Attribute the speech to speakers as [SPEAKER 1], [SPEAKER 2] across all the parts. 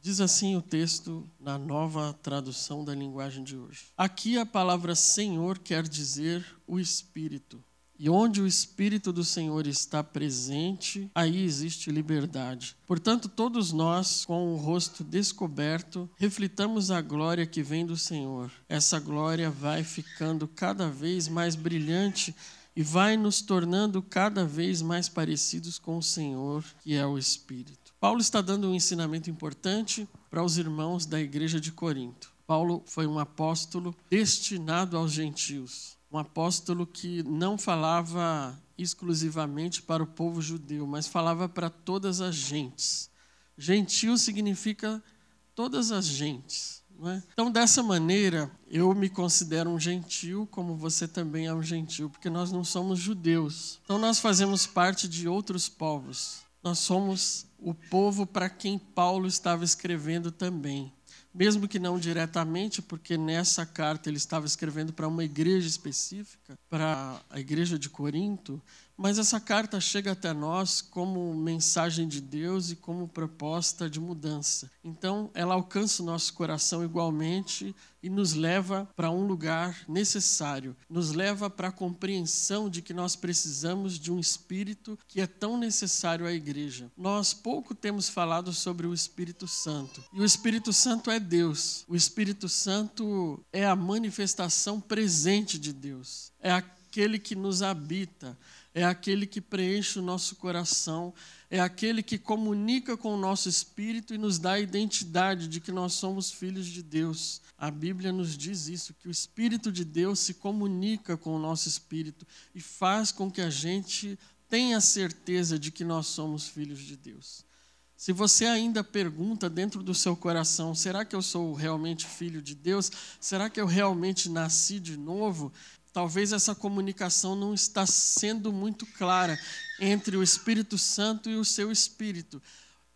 [SPEAKER 1] Diz assim o texto na nova tradução da linguagem de hoje. Aqui a palavra Senhor quer dizer o Espírito. E onde o Espírito do Senhor está presente, aí existe liberdade. Portanto, todos nós, com o rosto descoberto, reflitamos a glória que vem do Senhor. Essa glória vai ficando cada vez mais brilhante e vai nos tornando cada vez mais parecidos com o Senhor, que é o Espírito. Paulo está dando um ensinamento importante para os irmãos da igreja de Corinto. Paulo foi um apóstolo destinado aos gentios um apóstolo que não falava exclusivamente para o povo judeu, mas falava para todas as gentes. Gentil significa todas as gentes. É? Então, dessa maneira, eu me considero um gentil, como você também é um gentil, porque nós não somos judeus. Então, nós fazemos parte de outros povos. Nós somos o povo para quem Paulo estava escrevendo também mesmo que não diretamente, porque nessa carta ele estava escrevendo para uma igreja específica, para a igreja de Corinto, mas essa carta chega até nós como mensagem de Deus e como proposta de mudança. Então, ela alcança o nosso coração igualmente e nos leva para um lugar necessário, nos leva para a compreensão de que nós precisamos de um espírito que é tão necessário à igreja. Nós pouco temos falado sobre o Espírito Santo. E o Espírito Santo é Deus. O Espírito Santo é a manifestação presente de Deus. É aquele que nos habita é aquele que preenche o nosso coração, é aquele que comunica com o nosso espírito e nos dá a identidade de que nós somos filhos de Deus. A Bíblia nos diz isso, que o Espírito de Deus se comunica com o nosso espírito e faz com que a gente tenha certeza de que nós somos filhos de Deus. Se você ainda pergunta dentro do seu coração: será que eu sou realmente filho de Deus? Será que eu realmente nasci de novo? Talvez essa comunicação não está sendo muito clara entre o Espírito Santo e o seu espírito.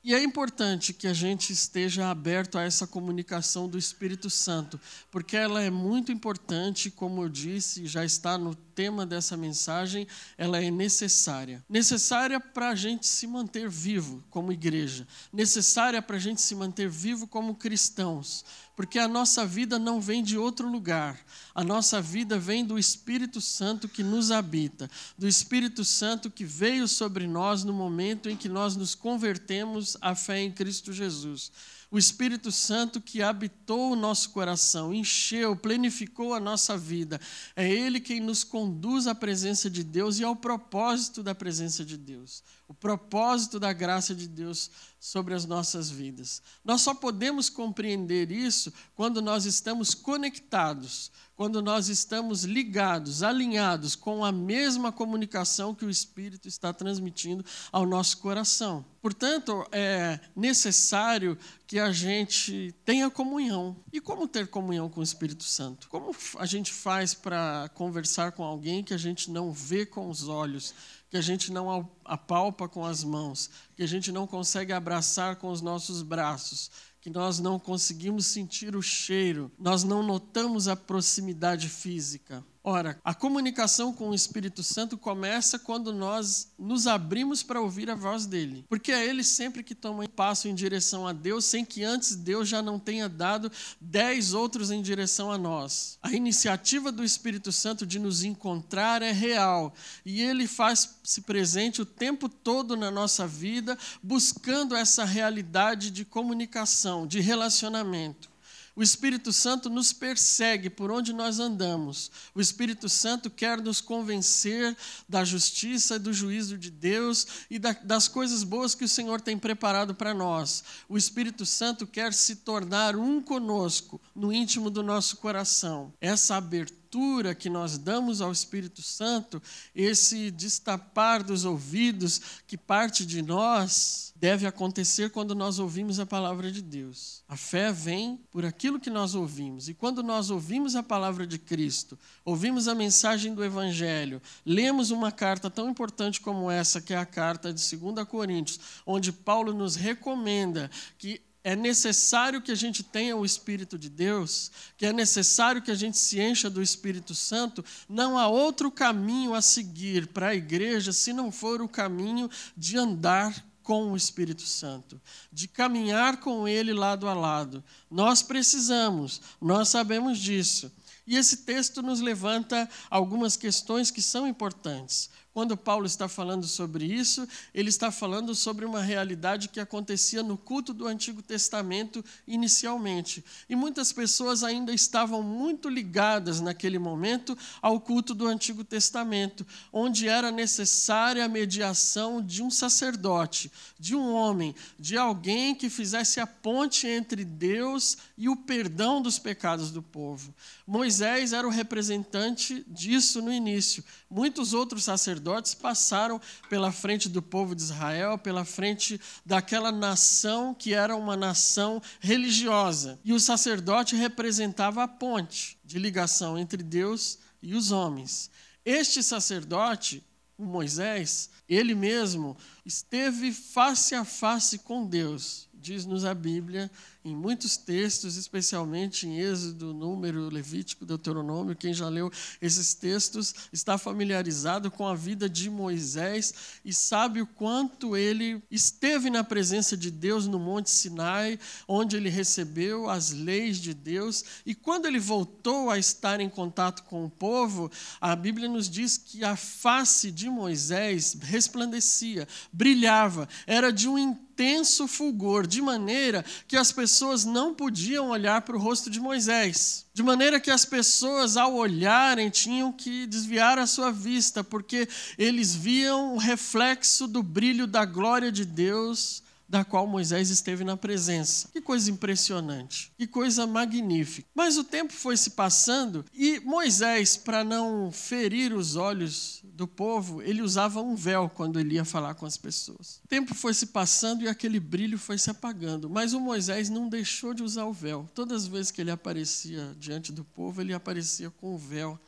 [SPEAKER 1] E é importante que a gente esteja aberto a essa comunicação do Espírito Santo, porque ela é muito importante, como eu disse, já está no tema dessa mensagem, ela é necessária. Necessária para a gente se manter vivo como igreja, necessária para a gente se manter vivo como cristãos, porque a nossa vida não vem de outro lugar. A nossa vida vem do Espírito Santo que nos habita, do Espírito Santo que veio sobre nós no momento em que nós nos convertemos à fé em Cristo Jesus o Espírito Santo que habitou o nosso coração, encheu, plenificou a nossa vida. É Ele quem nos conduz à presença de Deus e ao propósito da presença de Deus, o propósito da graça de Deus sobre as nossas vidas. Nós só podemos compreender isso quando nós estamos conectados, quando nós estamos ligados, alinhados com a mesma comunicação que o Espírito está transmitindo ao nosso coração. Portanto, é necessário que a gente tenha comunhão. E como ter comunhão com o Espírito Santo? Como a gente faz para conversar com alguém que a gente não vê com os olhos? Que a gente não apalpa com as mãos, que a gente não consegue abraçar com os nossos braços, que nós não conseguimos sentir o cheiro, nós não notamos a proximidade física. Ora, a comunicação com o Espírito Santo começa quando nós nos abrimos para ouvir a voz dele. Porque é ele sempre que toma um passo em direção a Deus, sem que antes Deus já não tenha dado dez outros em direção a nós. A iniciativa do Espírito Santo de nos encontrar é real e ele faz-se presente o tempo todo na nossa vida, buscando essa realidade de comunicação, de relacionamento. O Espírito Santo nos persegue por onde nós andamos. O Espírito Santo quer nos convencer da justiça do juízo de Deus e das coisas boas que o Senhor tem preparado para nós. O Espírito Santo quer se tornar um conosco no íntimo do nosso coração. Essa abertura abertura que nós damos ao Espírito Santo, esse destapar dos ouvidos que parte de nós, deve acontecer quando nós ouvimos a palavra de Deus. A fé vem por aquilo que nós ouvimos. E quando nós ouvimos a palavra de Cristo, ouvimos a mensagem do Evangelho, lemos uma carta tão importante como essa, que é a carta de 2 Coríntios, onde Paulo nos recomenda que é necessário que a gente tenha o Espírito de Deus, que é necessário que a gente se encha do Espírito Santo, não há outro caminho a seguir para a igreja se não for o caminho de andar com o Espírito Santo, de caminhar com ele lado a lado. Nós precisamos, nós sabemos disso. E esse texto nos levanta algumas questões que são importantes. Quando Paulo está falando sobre isso, ele está falando sobre uma realidade que acontecia no culto do Antigo Testamento inicialmente. E muitas pessoas ainda estavam muito ligadas naquele momento ao culto do Antigo Testamento, onde era necessária a mediação de um sacerdote, de um homem, de alguém que fizesse a ponte entre Deus e o perdão dos pecados do povo. Moisés era o representante disso no início. Muitos outros sacerdotes passaram pela frente do povo de Israel, pela frente daquela nação que era uma nação religiosa. E o sacerdote representava a ponte de ligação entre Deus e os homens. Este sacerdote, o Moisés, ele mesmo esteve face a face com Deus, diz-nos a Bíblia, em muitos textos, especialmente em Êxodo, Número, Levítico, Deuteronômio, quem já leu esses textos está familiarizado com a vida de Moisés e sabe o quanto ele esteve na presença de Deus no Monte Sinai, onde ele recebeu as leis de Deus, e quando ele voltou a estar em contato com o povo, a Bíblia nos diz que a face de Moisés resplandecia, brilhava, era de um intenso fulgor, de maneira que as pessoas não podiam olhar para o rosto de Moisés. De maneira que as pessoas, ao olharem, tinham que desviar a sua vista, porque eles viam o reflexo do brilho da glória de Deus da qual Moisés esteve na presença. Que coisa impressionante, que coisa magnífica. Mas o tempo foi se passando e Moisés, para não ferir os olhos do povo, ele usava um véu quando ele ia falar com as pessoas. O tempo foi se passando e aquele brilho foi se apagando, mas o Moisés não deixou de usar o véu. Todas as vezes que ele aparecia diante do povo, ele aparecia com o véu.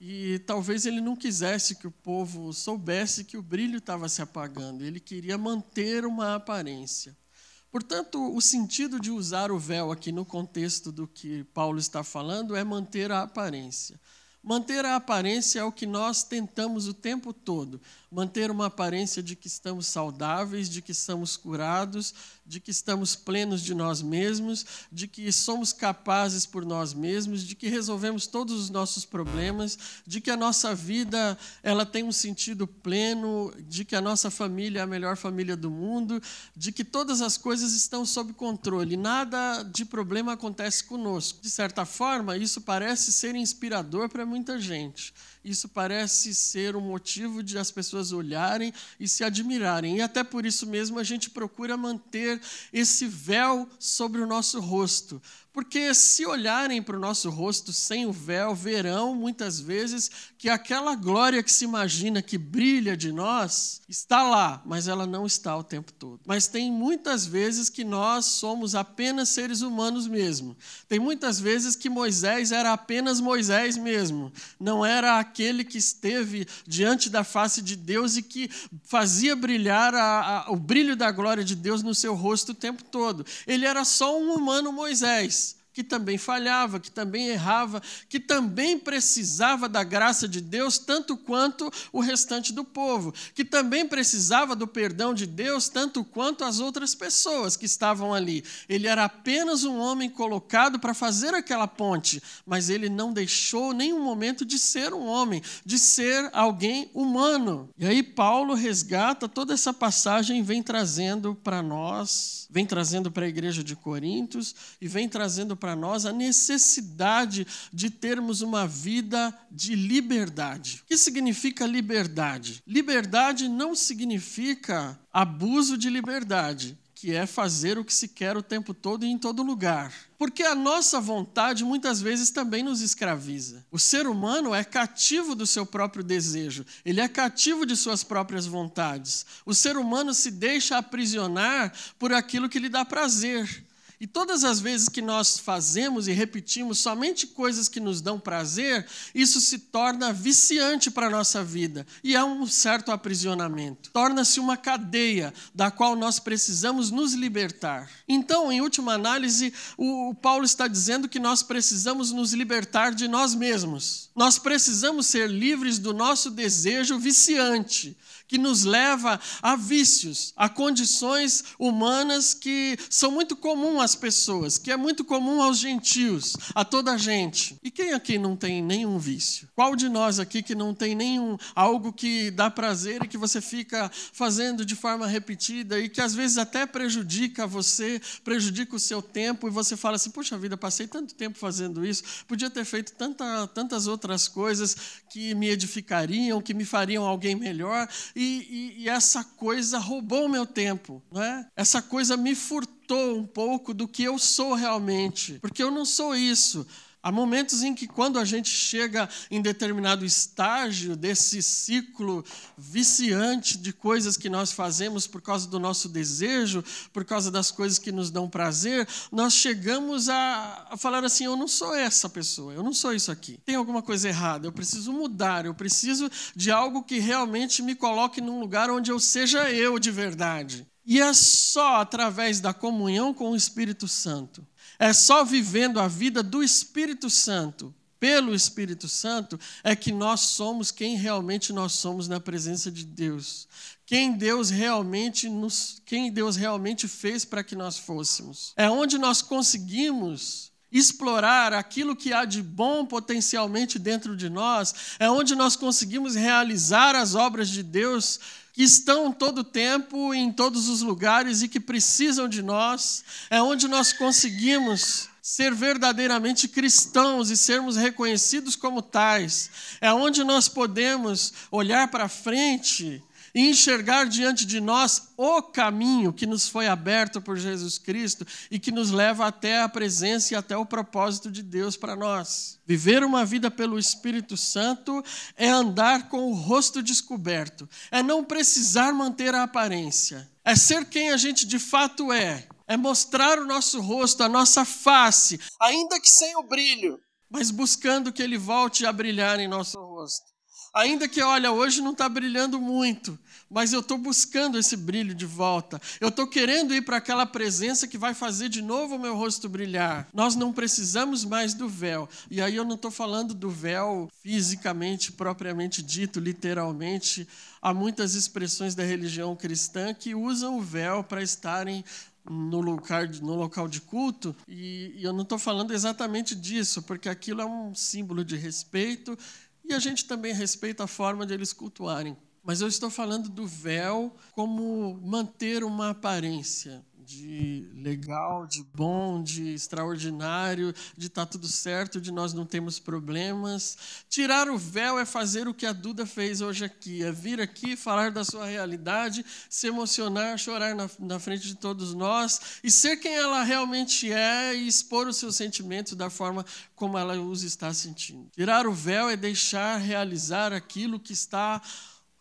[SPEAKER 1] E talvez ele não quisesse que o povo soubesse que o brilho estava se apagando, ele queria manter uma aparência. Portanto, o sentido de usar o véu aqui no contexto do que Paulo está falando é manter a aparência. Manter a aparência é o que nós tentamos o tempo todo. Manter uma aparência de que estamos saudáveis, de que estamos curados, de que estamos plenos de nós mesmos, de que somos capazes por nós mesmos, de que resolvemos todos os nossos problemas, de que a nossa vida ela tem um sentido pleno, de que a nossa família é a melhor família do mundo, de que todas as coisas estão sob controle, nada de problema acontece conosco. De certa forma, isso parece ser inspirador para muita gente isso parece ser um motivo de as pessoas olharem e se admirarem. E até por isso mesmo a gente procura manter esse véu sobre o nosso rosto, porque se olharem para o nosso rosto sem o véu, verão muitas vezes que aquela glória que se imagina que brilha de nós está lá, mas ela não está o tempo todo. Mas tem muitas vezes que nós somos apenas seres humanos mesmo. Tem muitas vezes que Moisés era apenas Moisés mesmo, não era aquele que esteve diante da face de Deus e que fazia brilhar a, a, o brilho da glória de Deus no seu rosto o tempo todo. Ele era só um humano Moisés que também falhava, que também errava, que também precisava da graça de Deus tanto quanto o restante do povo, que também precisava do perdão de Deus tanto quanto as outras pessoas que estavam ali. Ele era apenas um homem colocado para fazer aquela ponte, mas ele não deixou nenhum momento de ser um homem, de ser alguém humano. E aí Paulo resgata toda essa passagem e vem trazendo para nós, vem trazendo para a igreja de Corintos e vem trazendo para para nós a necessidade de termos uma vida de liberdade. O que significa liberdade? Liberdade não significa abuso de liberdade que é fazer o que se quer o tempo todo e em todo lugar. Porque a nossa vontade muitas vezes também nos escraviza. O ser humano é cativo do seu próprio desejo, ele é cativo de suas próprias vontades. O ser humano se deixa aprisionar por aquilo que lhe dá prazer. E todas as vezes que nós fazemos e repetimos somente coisas que nos dão prazer, isso se torna viciante para a nossa vida e é um certo aprisionamento. Torna-se uma cadeia da qual nós precisamos nos libertar. Então, em última análise, o Paulo está dizendo que nós precisamos nos libertar de nós mesmos. Nós precisamos ser livres do nosso desejo viciante que nos leva a vícios, a condições humanas que são muito comum às pessoas, que é muito comum aos gentios, a toda a gente. E quem aqui não tem nenhum vício? Qual de nós aqui que não tem nenhum algo que dá prazer e que você fica fazendo de forma repetida e que às vezes até prejudica você, prejudica o seu tempo e você fala assim: "Puxa vida, passei tanto tempo fazendo isso, podia ter feito tanta, tantas outras coisas que me edificariam, que me fariam alguém melhor, e, e, e essa coisa roubou o meu tempo, não é? Essa coisa me furtou um pouco do que eu sou realmente, porque eu não sou isso. Há momentos em que, quando a gente chega em determinado estágio desse ciclo viciante de coisas que nós fazemos por causa do nosso desejo, por causa das coisas que nos dão prazer, nós chegamos a, a falar assim: eu não sou essa pessoa, eu não sou isso aqui. Tem alguma coisa errada, eu preciso mudar, eu preciso de algo que realmente me coloque num lugar onde eu seja eu de verdade. E é só através da comunhão com o Espírito Santo é só vivendo a vida do Espírito Santo, pelo Espírito Santo, é que nós somos quem realmente nós somos na presença de Deus. Quem Deus realmente nos, quem Deus realmente fez para que nós fôssemos. É onde nós conseguimos explorar aquilo que há de bom potencialmente dentro de nós, é onde nós conseguimos realizar as obras de Deus que estão todo tempo em todos os lugares e que precisam de nós, é onde nós conseguimos ser verdadeiramente cristãos e sermos reconhecidos como tais, é onde nós podemos olhar para frente e enxergar diante de nós o caminho que nos foi aberto por Jesus Cristo e que nos leva até a presença e até o propósito de Deus para nós. Viver uma vida pelo Espírito Santo é andar com o rosto descoberto, é não precisar manter a aparência, é ser quem a gente de fato é, é mostrar o nosso rosto, a nossa face, ainda que sem o brilho, mas buscando que ele volte a brilhar em nosso rosto. Ainda que, olha, hoje não está brilhando muito, mas eu estou buscando esse brilho de volta. Eu estou querendo ir para aquela presença que vai fazer de novo o meu rosto brilhar. Nós não precisamos mais do véu. E aí eu não estou falando do véu fisicamente, propriamente dito, literalmente. Há muitas expressões da religião cristã que usam o véu para estarem no local, no local de culto, e, e eu não estou falando exatamente disso, porque aquilo é um símbolo de respeito e a gente também respeita a forma de eles cultuarem. Mas eu estou falando do véu como manter uma aparência de legal, de bom, de extraordinário, de estar tá tudo certo, de nós não temos problemas. Tirar o véu é fazer o que a Duda fez hoje aqui, é vir aqui falar da sua realidade, se emocionar, chorar na, na frente de todos nós e ser quem ela realmente é e expor os seus sentimentos da forma como ela os está sentindo. Tirar o véu é deixar realizar aquilo que está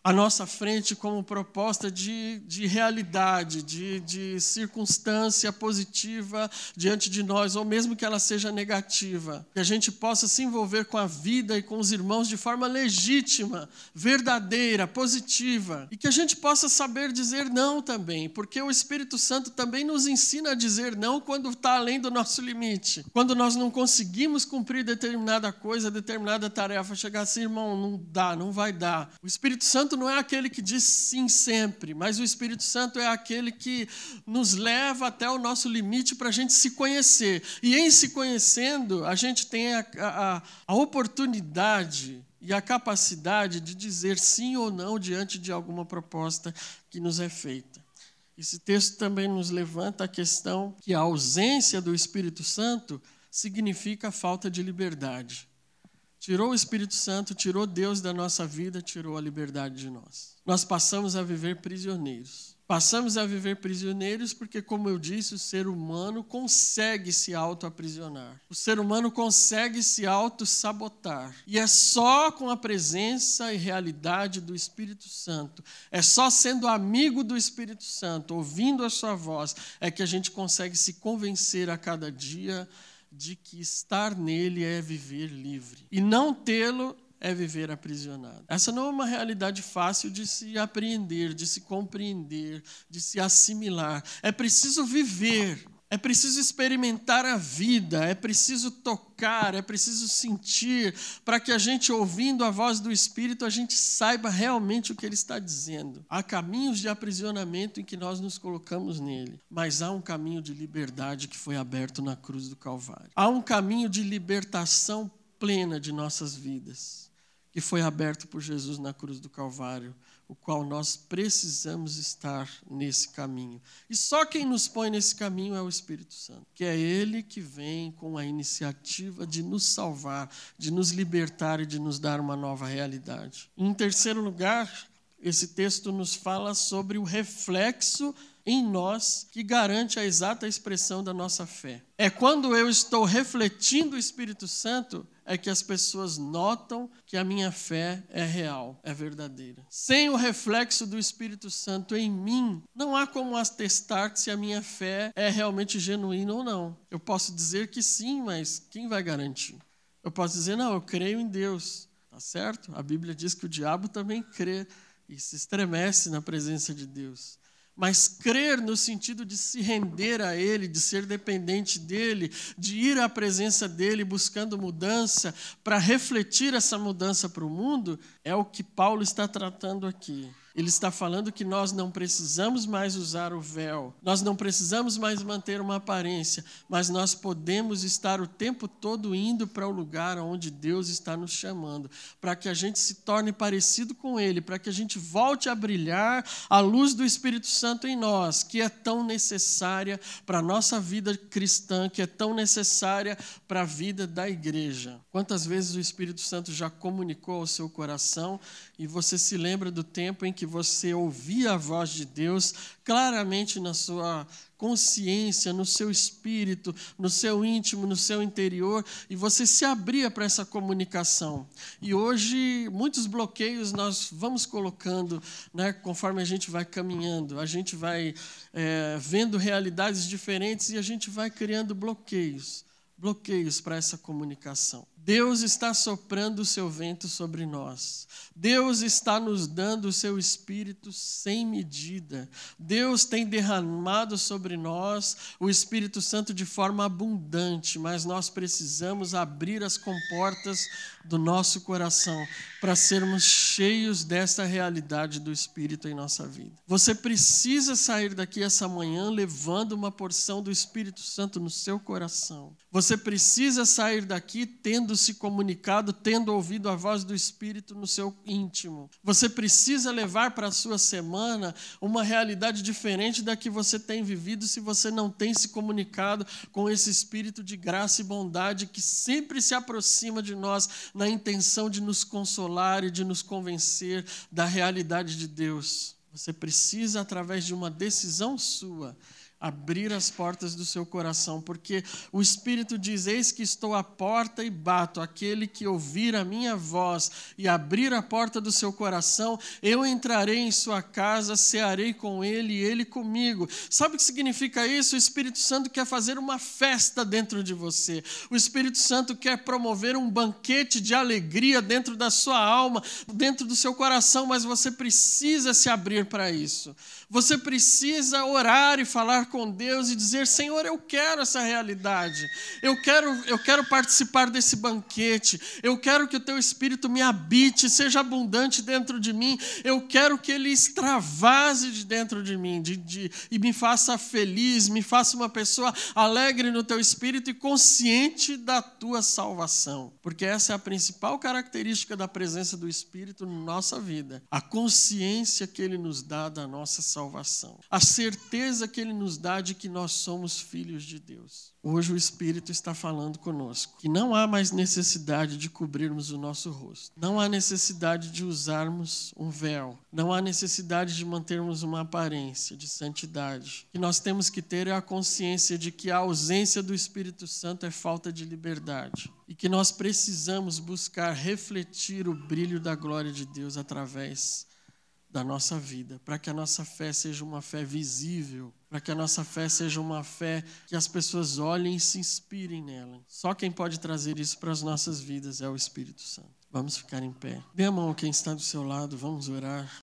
[SPEAKER 1] à nossa frente como proposta de, de realidade, de, de circunstância positiva diante de nós, ou mesmo que ela seja negativa. Que a gente possa se envolver com a vida e com os irmãos de forma legítima, verdadeira, positiva. E que a gente possa saber dizer não também, porque o Espírito Santo também nos ensina a dizer não quando está além do nosso limite. Quando nós não conseguimos cumprir determinada coisa, determinada tarefa, chegar assim, irmão, não dá, não vai dar. O Espírito Santo não é aquele que diz sim sempre, mas o Espírito Santo é aquele que nos leva até o nosso limite para a gente se conhecer. E em se conhecendo, a gente tem a, a, a oportunidade e a capacidade de dizer sim ou não diante de alguma proposta que nos é feita. Esse texto também nos levanta a questão que a ausência do Espírito Santo significa falta de liberdade. Tirou o Espírito Santo, tirou Deus da nossa vida, tirou a liberdade de nós. Nós passamos a viver prisioneiros. Passamos a viver prisioneiros porque, como eu disse, o ser humano consegue se auto-aprisionar. O ser humano consegue se auto-sabotar. E é só com a presença e realidade do Espírito Santo, é só sendo amigo do Espírito Santo, ouvindo a sua voz, é que a gente consegue se convencer a cada dia de que estar nele é viver livre e não tê-lo é viver aprisionado. Essa não é uma realidade fácil de se apreender, de se compreender, de se assimilar. É preciso viver É preciso experimentar a vida, é preciso tocar, é preciso sentir, para que a gente, ouvindo a voz do Espírito, a gente saiba realmente o que ele está dizendo. Há caminhos de aprisionamento em que nós nos colocamos nele, mas há um caminho de liberdade que foi aberto na cruz do Calvário. Há um caminho de libertação plena de nossas vidas, que foi aberto por Jesus na cruz do Calvário o qual nós precisamos estar nesse caminho. E só quem nos põe nesse caminho é o Espírito Santo, que é ele que vem com a iniciativa de nos salvar, de nos libertar e de nos dar uma nova realidade. Em terceiro lugar, esse texto nos fala sobre o reflexo em nós que garante a exata expressão da nossa fé. É quando eu estou refletindo o Espírito Santo é que as pessoas notam que a minha fé é real, é verdadeira. Sem o reflexo do Espírito Santo em mim, não há como atestar se a minha fé é realmente genuína ou não. Eu posso dizer que sim, mas quem vai garantir? Eu posso dizer, não, eu creio em Deus, tá certo? A Bíblia diz que o diabo também crê e se estremece na presença de Deus. Mas crer no sentido de se render a Ele, de ser dependente dEle, de ir à presença dEle buscando mudança, para refletir essa mudança para o mundo, é o que Paulo está tratando aqui. Ele está falando que nós não precisamos mais usar o véu, nós não precisamos mais manter uma aparência, mas nós podemos estar o tempo todo indo para o lugar onde Deus está nos chamando, para que a gente se torne parecido com Ele, para que a gente volte a brilhar a luz do Espírito Santo em nós, que é tão necessária para a nossa vida cristã, que é tão necessária para a vida da igreja. Quantas vezes o Espírito Santo já comunicou ao seu coração e você se lembra do tempo em que você ouvia a voz de Deus claramente na sua consciência, no seu espírito, no seu íntimo, no seu interior, e você se abria para essa comunicação. E hoje, muitos bloqueios nós vamos colocando, né, conforme a gente vai caminhando, a gente vai é, vendo realidades diferentes e a gente vai criando bloqueios bloqueios para essa comunicação. Deus está soprando o seu vento sobre nós. Deus está nos dando o seu espírito sem medida. Deus tem derramado sobre nós o Espírito Santo de forma abundante, mas nós precisamos abrir as comportas do nosso coração para sermos cheios dessa realidade do Espírito em nossa vida. Você precisa sair daqui essa manhã levando uma porção do Espírito Santo no seu coração. Você precisa sair daqui tendo se comunicado, tendo ouvido a voz do Espírito no seu íntimo. Você precisa levar para a sua semana uma realidade diferente da que você tem vivido se você não tem se comunicado com esse Espírito de graça e bondade que sempre se aproxima de nós na intenção de nos consolar e de nos convencer da realidade de Deus. Você precisa, através de uma decisão sua, abrir as portas do seu coração, porque o Espírito diz: Eis que estou à porta e bato. Aquele que ouvir a minha voz e abrir a porta do seu coração, eu entrarei em sua casa, cearei com ele e ele comigo. Sabe o que significa isso? O Espírito Santo quer fazer uma festa dentro de você. O Espírito Santo quer promover um banquete de alegria dentro da sua alma, dentro do seu coração, mas você precisa se abrir para isso. Você precisa orar e falar com Deus e dizer: Senhor, eu quero essa realidade. Eu quero, eu quero participar desse banquete. Eu quero que o teu espírito me habite, seja abundante dentro de mim. Eu quero que ele extravase de dentro de mim de, de, e me faça feliz, me faça uma pessoa alegre no teu espírito e consciente da tua salvação. Porque essa é a principal característica da presença do Espírito na nossa vida. A consciência que ele nos dá da nossa salvação. A certeza que Ele que nós somos filhos de Deus. Hoje o Espírito está falando conosco que não há mais necessidade de cobrirmos o nosso rosto, não há necessidade de usarmos um véu, não há necessidade de mantermos uma aparência de santidade. O que nós temos que ter é a consciência de que a ausência do Espírito Santo é falta de liberdade e que nós precisamos buscar refletir o brilho da glória de Deus através da nossa vida, para que a nossa fé seja uma fé visível, para que a nossa fé seja uma fé que as pessoas olhem e se inspirem nela. Só quem pode trazer isso para as nossas vidas é o Espírito Santo. Vamos ficar em pé. Dê a mão quem está do seu lado, vamos orar.